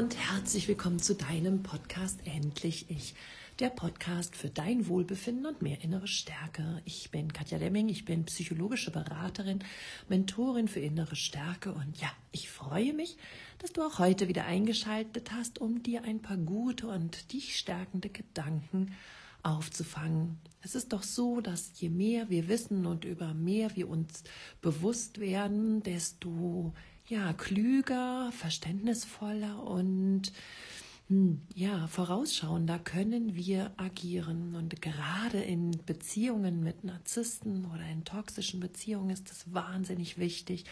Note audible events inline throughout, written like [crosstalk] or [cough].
und herzlich willkommen zu deinem Podcast Endlich Ich, der Podcast für dein Wohlbefinden und mehr innere Stärke. Ich bin Katja Lemming, ich bin psychologische Beraterin, Mentorin für innere Stärke und ja, ich freue mich, dass du auch heute wieder eingeschaltet hast, um dir ein paar gute und dich stärkende Gedanken aufzufangen. Es ist doch so, dass je mehr wir wissen und über mehr wir uns bewusst werden, desto ja, klüger, verständnisvoller und ja, vorausschauender können wir agieren. Und gerade in Beziehungen mit Narzissten oder in toxischen Beziehungen ist es wahnsinnig wichtig,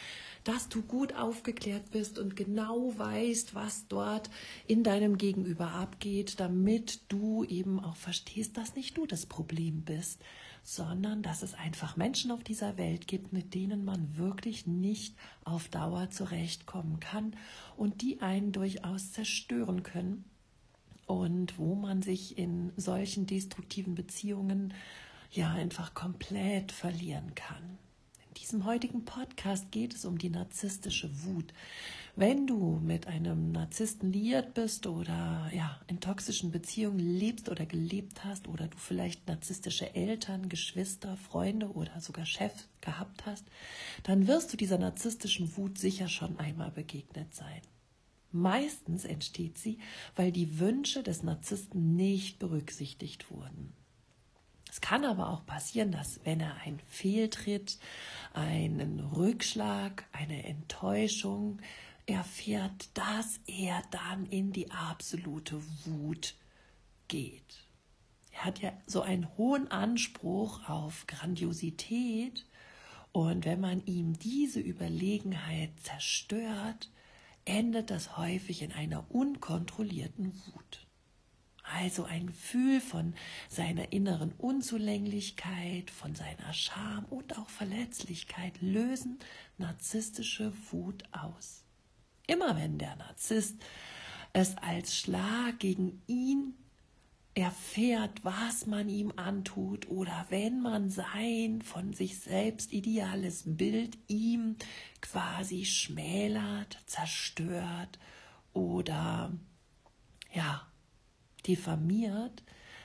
dass du gut aufgeklärt bist und genau weißt, was dort in deinem Gegenüber abgeht, damit du eben auch verstehst, dass nicht du das Problem bist, sondern dass es einfach Menschen auf dieser Welt gibt, mit denen man wirklich nicht auf Dauer zurechtkommen kann und die einen durchaus zerstören können und wo man sich in solchen destruktiven Beziehungen ja einfach komplett verlieren kann diesem heutigen Podcast geht es um die narzisstische Wut. Wenn du mit einem Narzissten liiert bist oder ja, in toxischen Beziehungen lebst oder gelebt hast oder du vielleicht narzisstische Eltern, Geschwister, Freunde oder sogar Chef gehabt hast, dann wirst du dieser narzisstischen Wut sicher schon einmal begegnet sein. Meistens entsteht sie, weil die Wünsche des Narzissten nicht berücksichtigt wurden. Es kann aber auch passieren, dass wenn er einen Fehltritt, einen Rückschlag, eine Enttäuschung erfährt, dass er dann in die absolute Wut geht. Er hat ja so einen hohen Anspruch auf Grandiosität und wenn man ihm diese Überlegenheit zerstört, endet das häufig in einer unkontrollierten Wut. Also ein Gefühl von seiner inneren Unzulänglichkeit, von seiner Scham und auch Verletzlichkeit lösen narzisstische Wut aus. Immer wenn der Narzisst es als Schlag gegen ihn erfährt, was man ihm antut oder wenn man sein von sich selbst ideales Bild ihm quasi schmälert, zerstört oder ja, diffamiert,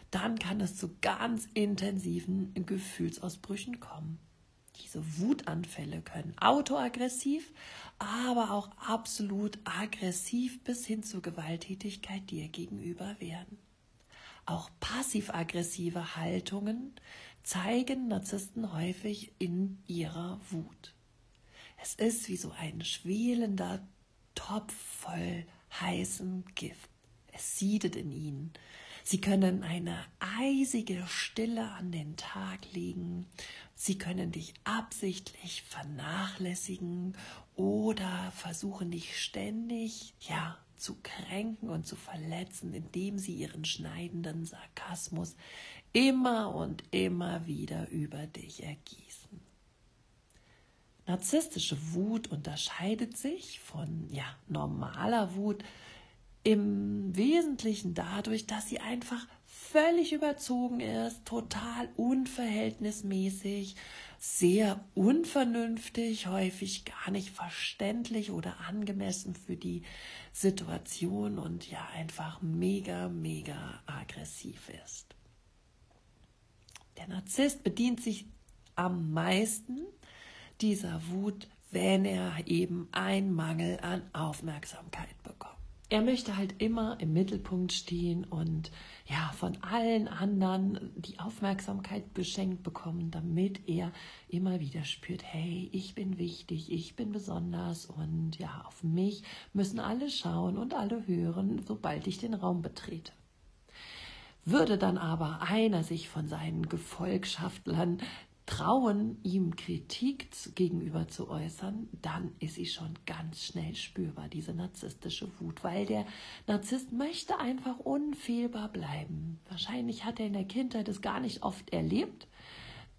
dann kann es zu ganz intensiven Gefühlsausbrüchen kommen. Diese Wutanfälle können autoaggressiv, aber auch absolut aggressiv bis hin zur Gewalttätigkeit dir gegenüber werden. Auch passiv-aggressive Haltungen zeigen Narzissten häufig in ihrer Wut. Es ist wie so ein schwelender Topf voll heißem Gift. Es siedet in ihnen. Sie können eine eisige Stille an den Tag legen. Sie können dich absichtlich vernachlässigen oder versuchen dich ständig, ja, zu kränken und zu verletzen, indem sie ihren schneidenden Sarkasmus immer und immer wieder über dich ergießen. Narzisstische Wut unterscheidet sich von ja, normaler Wut im Wesentlichen dadurch, dass sie einfach völlig überzogen ist, total unverhältnismäßig, sehr unvernünftig, häufig gar nicht verständlich oder angemessen für die Situation und ja einfach mega, mega aggressiv ist. Der Narzisst bedient sich am meisten dieser Wut, wenn er eben einen Mangel an Aufmerksamkeit bekommt er möchte halt immer im Mittelpunkt stehen und ja, von allen anderen die Aufmerksamkeit geschenkt bekommen, damit er immer wieder spürt, hey, ich bin wichtig, ich bin besonders und ja, auf mich müssen alle schauen und alle hören, sobald ich den Raum betrete. Würde dann aber einer sich von seinen Gefolgschaftlern trauen, ihm Kritik gegenüber zu äußern, dann ist sie schon ganz schnell spürbar, diese narzisstische Wut, weil der Narzisst möchte einfach unfehlbar bleiben. Wahrscheinlich hat er in der Kindheit es gar nicht oft erlebt,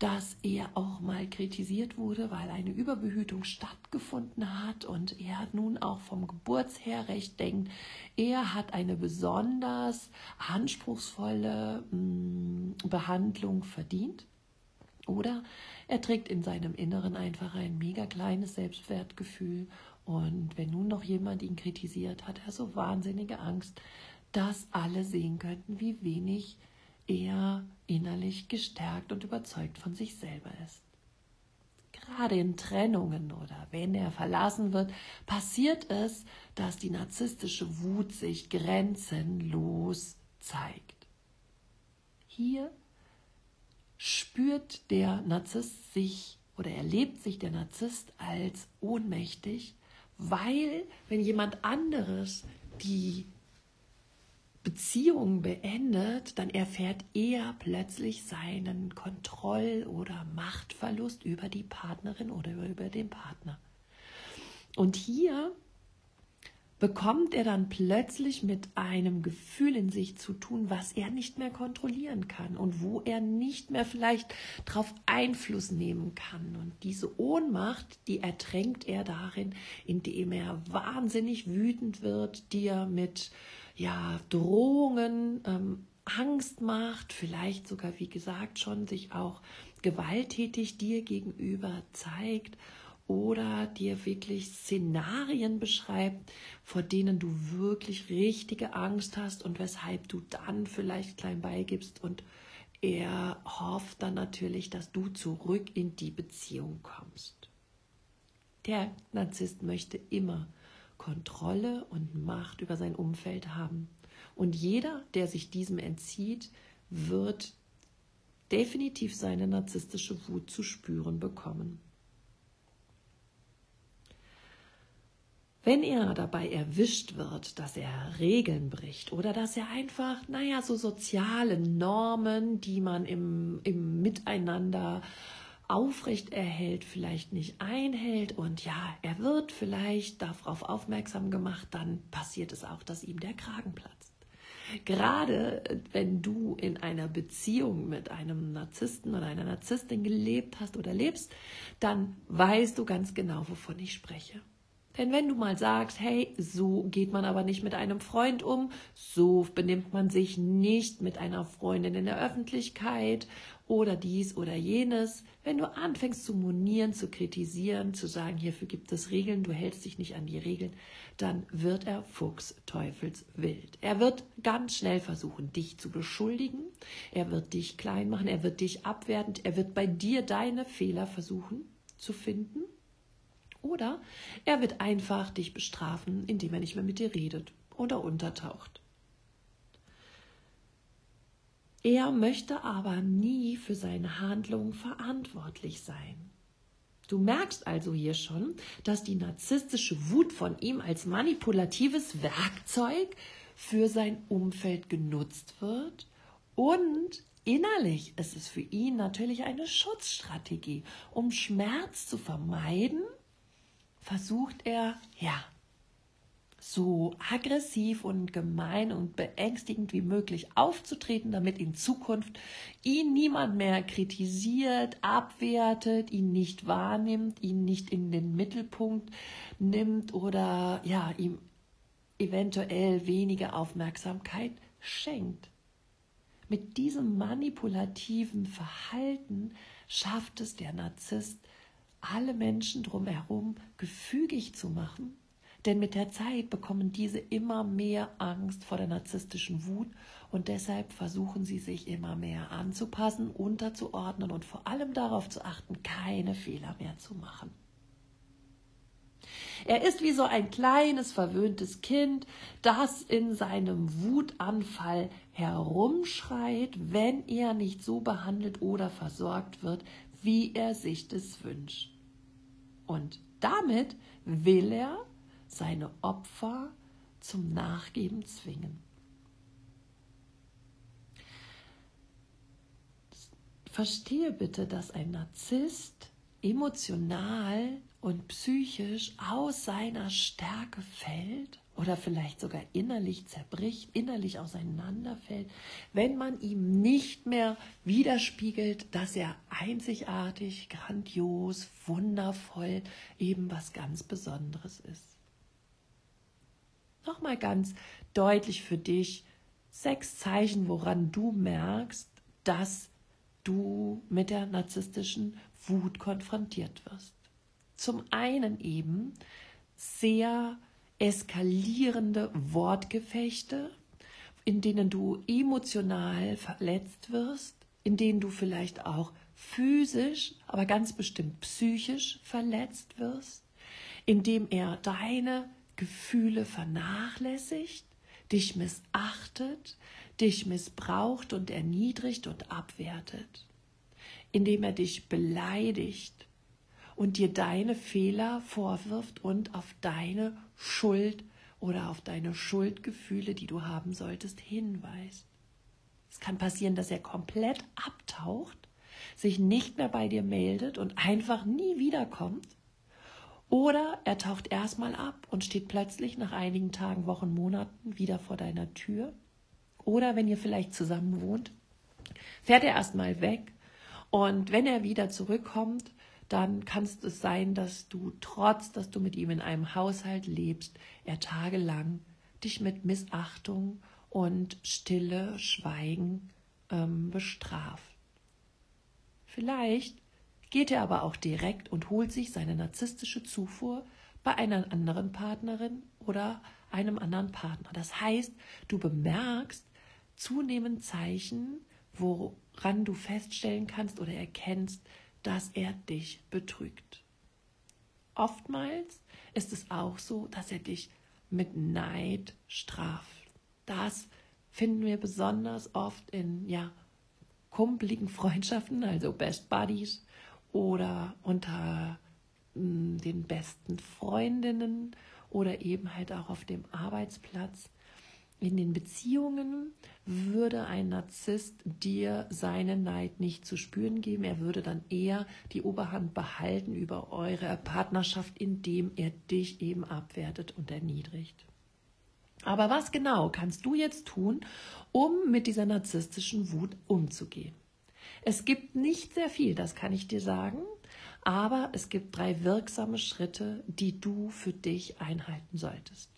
dass er auch mal kritisiert wurde, weil eine Überbehütung stattgefunden hat. Und er nun auch vom Geburtsher recht denkt, er hat eine besonders anspruchsvolle mh, mm, Behandlung verdient oder er trägt in seinem Inneren einfach ein mega kleines Selbstwertgefühl Und wenn nun noch jemand ihn kritisiert, hat er so wahnsinnige Angst, dass alle sehen könnten, wie wenig er innerlich gestärkt und überzeugt von sich selber ist. Gerade in Trennungen oder wenn er verlassen wird, passiert es, dass die narzisstische Wut sich grenzenlos zeigt. Hier spürt der Narzisst sich oder erlebt sich der Narzisst als ohnmächtig, weil wenn jemand anderes die Beziehung beendet, dann erfährt er plötzlich seinen Kontroll- oder Machtverlust über die Partnerin oder über den Partner. Und hier bekommt er dann plötzlich mit einem Gefühl in sich zu tun, was er nicht mehr kontrollieren kann und wo er nicht mehr vielleicht darauf Einfluss nehmen kann. Und diese Ohnmacht, die ertränkt er darin, indem er wahnsinnig wütend wird, dir mit ja, Drohungen, ähm, Angst macht, vielleicht sogar, wie gesagt, schon sich auch gewalttätig dir gegenüber zeigt oder dir wirklich Szenarien beschreibt, vor denen du wirklich richtige Angst hast und weshalb du dann vielleicht klein beigibst und er hofft dann natürlich, dass du zurück in die Beziehung kommst. Der Narzisst möchte immer Kontrolle und Macht über sein Umfeld haben. Und jeder, der sich diesem entzieht, wird definitiv seine narzisstische Wut zu spüren bekommen. Wenn er dabei erwischt wird, dass er Regeln bricht oder dass er einfach, naja, so soziale Normen, die man im, im Miteinander aufrecht erhält, vielleicht nicht einhält und ja, er wird vielleicht darauf aufmerksam gemacht, dann passiert es auch, dass ihm der Kragen platzt. Gerade äh, wenn du in einer Beziehung mit einem Narzissten oder einer Narzisstin gelebt hast oder lebst, dann weißt du ganz genau, wovon ich spreche. Denn wenn du mal sagst, hey, so geht man aber nicht mit einem Freund um, so benimmt man sich nicht mit einer Freundin in der Öffentlichkeit oder dies oder jenes, wenn du anfängst zu monieren, zu kritisieren, zu sagen, hierfür gibt es Regeln, du hältst dich nicht an die Regeln, dann wird er Fuchs Teufels wild. Er wird ganz schnell versuchen, dich zu beschuldigen, er wird dich klein machen, er wird dich abwerten, er wird bei dir deine Fehler versuchen zu finden oder er wird einfach dich bestrafen, indem er nicht mehr mit dir redet oder untertaucht. Er möchte aber nie für seine Handlungen verantwortlich sein. Du merkst also hier schon, dass die narzisstische Wut von ihm als manipulatives Werkzeug für sein Umfeld genutzt wird und innerlich ist es für ihn natürlich eine Schutzstrategie, um Schmerz zu vermeiden versucht er, ja, so aggressiv und gemein und beängstigend wie möglich aufzutreten, damit in Zukunft ihn niemand mehr kritisiert, abwertet, ihn nicht wahrnimmt, ihn nicht in den Mittelpunkt nimmt oder ja, ihm eventuell weniger Aufmerksamkeit schenkt. Mit diesem manipulativen Verhalten schafft es der Narzisst, alle Menschen drumherum gefügig zu machen. Denn mit der Zeit bekommen diese immer mehr Angst vor der narzisstischen Wut und deshalb versuchen sie sich immer mehr anzupassen, unterzuordnen und vor allem darauf zu achten, keine Fehler mehr zu machen. Er ist wie so ein kleines, verwöhntes Kind, das in seinem Wutanfall herumschreit, wenn er nicht so behandelt oder versorgt wird, wie er sich das wünscht. Und damit will er seine Opfer zum Nachgeben zwingen. Verstehe bitte, dass ein Narzisst emotional und psychisch aus seiner Stärke fällt oder vielleicht sogar innerlich zerbricht, innerlich auseinanderfällt, wenn man ihm nicht mehr widerspiegelt, dass er einzigartig, grandios, wundervoll, eben was ganz Besonderes ist. Nochmal ganz deutlich für dich sechs Zeichen, woran du merkst, dass du mit der narzisstischen Wut konfrontiert wirst. Zum einen eben, sehr eskalierende Wortgefechte, in denen du emotional verletzt wirst, in denen du vielleicht auch physisch, aber ganz bestimmt psychisch verletzt wirst, indem er deine Gefühle vernachlässigt, dich missachtet, dich missbraucht und erniedrigt und abwertet, indem er dich beleidigt und dir deine Fehler vorwirft und auf deine Schuld oder auf deine Schuldgefühle, die du haben solltest, hinweist. Es kann passieren, dass er komplett abtaucht, sich nicht mehr bei dir meldet und einfach nie wiederkommt. Oder er taucht erstmal ab und steht plötzlich nach einigen Tagen, Wochen, Monaten wieder vor deiner Tür. Oder wenn ihr vielleicht zusammen wohnt, fährt er erstmal weg und wenn er wieder zurückkommt, dann kann es sein, dass du, trotz dass du mit ihm in einem Haushalt lebst, er tagelang dich mit Missachtung und Stille, Schweigen ähm, bestraft. Vielleicht geht er aber auch direkt und holt sich seine narzisstische Zufuhr bei einer anderen Partnerin oder einem anderen Partner. Das heißt, du bemerkst zunehmend Zeichen, woran du feststellen kannst oder erkennst, dass er dich betrügt. Oftmals ist es auch so, dass er dich mit Neid straft. Das finden wir besonders oft in ja kumpeligen Freundschaften, also Best Buddies oder unter mh, hm, den besten Freundinnen oder eben halt auch auf dem Arbeitsplatz. In den Beziehungen würde ein Narzisst dir seinen Neid nicht zu spüren geben. Er würde dann eher die Oberhand behalten über eure Partnerschaft, indem er dich eben abwertet und erniedrigt. Aber was genau kannst du jetzt tun, um mit dieser narzisstischen Wut umzugehen? Es gibt nicht sehr viel, das kann ich dir sagen, aber es gibt drei wirksame Schritte, die du für dich einhalten solltest.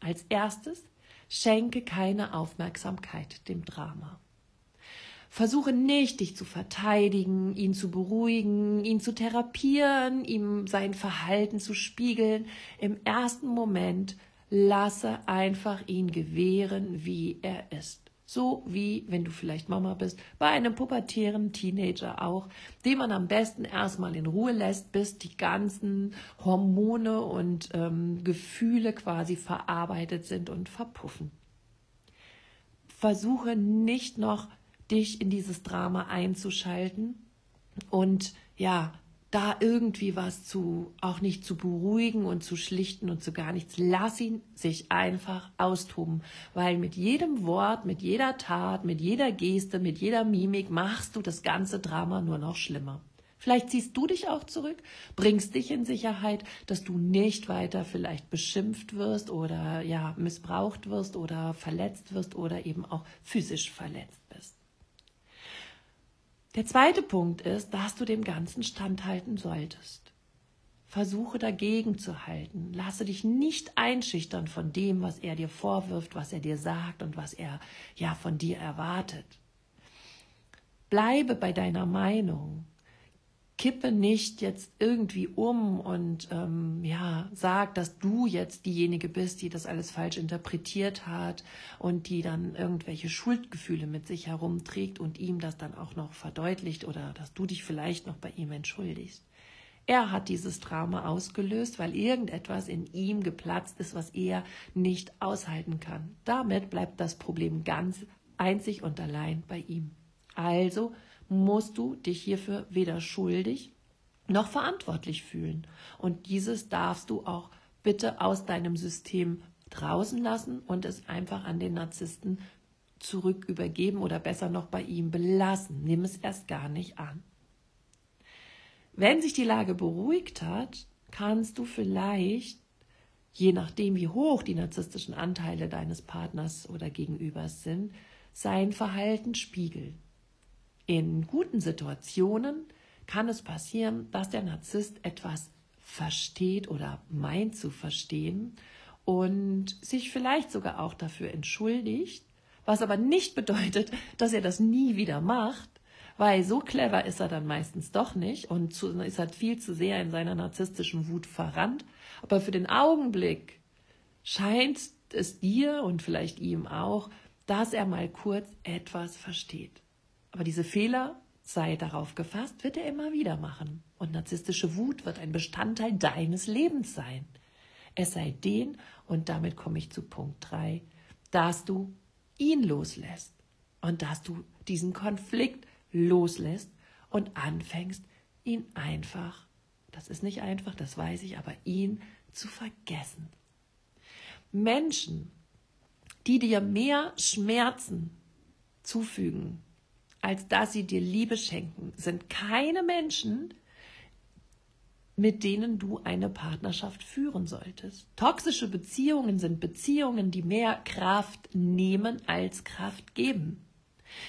Als erstes Schenke keine Aufmerksamkeit dem Drama. Versuche nicht, dich zu verteidigen, ihn zu beruhigen, ihn zu therapieren, ihm sein Verhalten zu spiegeln. Im ersten Moment lasse einfach ihn gewähren, wie er ist. So wie, wenn du vielleicht Mama bist, bei einem pubertären Teenager auch, den man am besten erstmal in Ruhe lässt, bis die ganzen Hormone und ähm, Gefühle quasi verarbeitet sind und verpuffen. Versuche nicht noch, dich in dieses Drama einzuschalten und ja, da irgendwie was zu, auch nicht zu beruhigen und zu schlichten und zu gar nichts. Lass ihn sich einfach austoben, weil mit jedem Wort, mit jeder Tat, mit jeder Geste, mit jeder Mimik machst du das ganze Drama nur noch schlimmer. Vielleicht ziehst du dich auch zurück, bringst dich in Sicherheit, dass du nicht weiter vielleicht beschimpft wirst oder ja missbraucht wirst oder verletzt wirst oder eben auch physisch verletzt bist. Der zweite Punkt ist, dass du dem Ganzen standhalten solltest. Versuche dagegen zu halten. Lasse dich nicht einschüchtern von dem, was er dir vorwirft, was er dir sagt und was er ja von dir erwartet. Bleibe bei deiner Meinung kippe nicht jetzt irgendwie um und ähm, ja, sag, dass du jetzt diejenige bist, die das alles falsch interpretiert hat und die dann irgendwelche Schuldgefühle mit sich herumträgt und ihm das dann auch noch verdeutlicht oder dass du dich vielleicht noch bei ihm entschuldigst. Er hat dieses Trauma ausgelöst, weil irgendetwas in ihm geplatzt ist, was er nicht aushalten kann. Damit bleibt das Problem ganz einzig und allein bei ihm. Also musst du dich hierfür weder schuldig noch verantwortlich fühlen. Und dieses darfst du auch bitte aus deinem System draußen lassen und es einfach an den Narzissten zurück übergeben oder besser noch bei ihm belassen. Nimm es erst gar nicht an. Wenn sich die Lage beruhigt hat, kannst du vielleicht, je nachdem wie hoch die narzisstischen Anteile deines Partners oder Gegenübers sind, sein Verhalten spiegeln. In guten Situationen kann es passieren, dass der Narzisst etwas versteht oder meint zu verstehen und sich vielleicht sogar auch dafür entschuldigt, was aber nicht [laughs] bedeutet, dass er das nie wieder macht, weil so clever ist er dann meistens doch nicht und zu, ist er viel zu sehr in seiner narzisstischen Wut verrannt. Aber für den Augenblick scheint es dir und vielleicht ihm auch, dass er mal kurz etwas versteht. Aber diese Fehler, sei darauf gefasst, wird er immer wieder machen. Und narzisstische Wut wird ein Bestandteil deines Lebens sein. Es sei den, und damit komme ich zu Punkt 3, dass du ihn loslässt und dass du diesen Konflikt loslässt und anfängst, ihn einfach, das ist nicht einfach, das weiß ich, aber ihn zu vergessen. Menschen, die dir mehr Schmerzen zufügen, als dass sie dir Liebe schenken, sind keine Menschen, mit denen du eine Partnerschaft führen solltest. Toxische Beziehungen sind Beziehungen, die mehr Kraft nehmen als Kraft geben.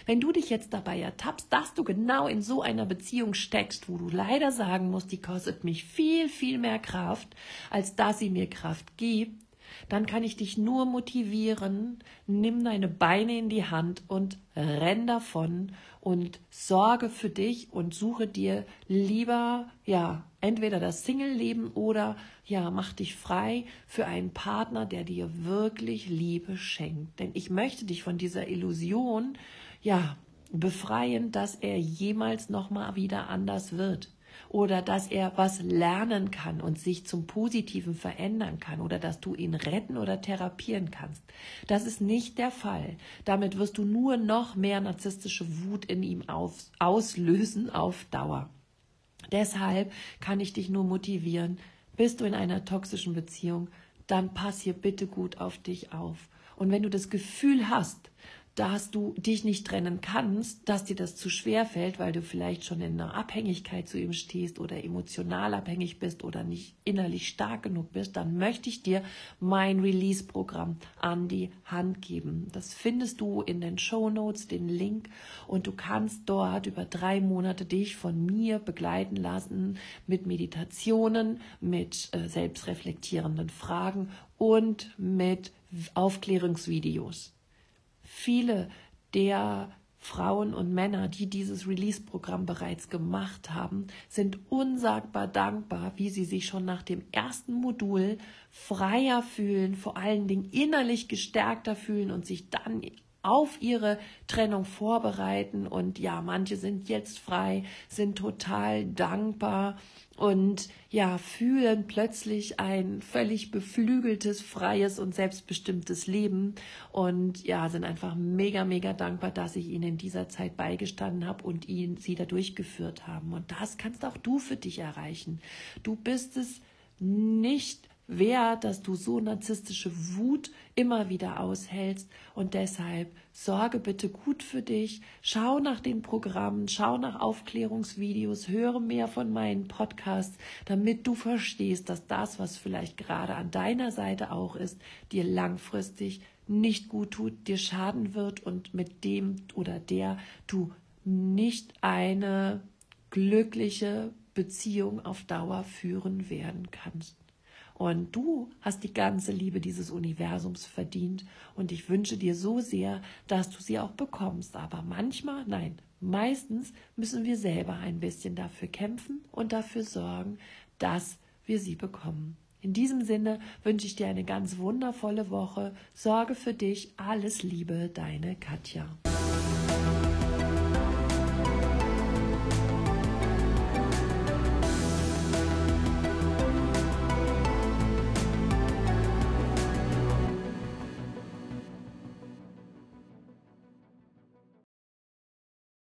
Wenn du dich jetzt dabei ertappst, dass du genau in so einer Beziehung steckst, wo du leider sagen musst, die kostet mich viel, viel mehr Kraft, als dass sie mir Kraft gibt, dann kann ich dich nur motivieren, nimm deine Beine in die Hand und renn davon und sorge für dich und suche dir lieber, ja, entweder das Single-Leben oder ja, mach dich frei für einen Partner, der dir wirklich Liebe schenkt. Denn ich möchte dich von dieser Illusion, ja, befreien, dass er jemals nochmal wieder anders wird oder dass er was lernen kann und sich zum Positiven verändern kann oder dass du ihn retten oder therapieren kannst. Das ist nicht der Fall. Damit wirst du nur noch mehr narzisstische Wut in ihm auf, auslösen auf Dauer. Deshalb kann ich dich nur motivieren, bist du in einer toxischen Beziehung, dann pass hier bitte gut auf dich auf. Und wenn du das Gefühl hast, dass du dich nicht trennen kannst, dass dir das zu schwer fällt, weil du vielleicht schon in einer Abhängigkeit zu ihm stehst oder emotional abhängig bist oder nicht innerlich stark genug bist, dann möchte ich dir mein Release-Programm an die Hand geben. Das findest du in den Show Notes, den Link, und du kannst dort über drei Monate dich von mir begleiten lassen mit Meditationen, mit äh, selbstreflektierenden Fragen und mit Aufklärungsvideos viele der Frauen und Männer, die dieses Release-Programm bereits gemacht haben, sind unsagbar dankbar, wie sie sich schon nach dem ersten Modul freier fühlen, vor allen Dingen innerlich gestärkter fühlen und sich dann auf ihre Trennung vorbereiten. Und ja, manche sind jetzt frei, sind total dankbar und ja, fühlen plötzlich ein völlig beflügeltes, freies und selbstbestimmtes Leben und ja, sind einfach mega, mega dankbar, dass ich ihnen in dieser Zeit beigestanden habe und ihnen sie da durchgeführt haben. Und das kannst auch du für dich erreichen. Du bist es nicht wert, dass du so narzisstische Wut immer wieder aushältst. Und deshalb sorge bitte gut für dich. Schau nach den Programmen, schau nach Aufklärungsvideos, höre mehr von meinen Podcasts, damit du verstehst, dass das, was vielleicht gerade an deiner Seite auch ist, dir langfristig nicht gut tut, dir schaden wird und mit dem oder der du nicht eine glückliche Beziehung auf Dauer führen werden kannst. Und du hast die ganze Liebe dieses Universums verdient. Und ich wünsche dir so sehr, dass du sie auch bekommst. Aber manchmal, nein, meistens müssen wir selber ein bisschen dafür kämpfen und dafür sorgen, dass wir sie bekommen. In diesem Sinne wünsche ich dir eine ganz wundervolle Woche. Sorge für dich. Alles Liebe, deine Katja.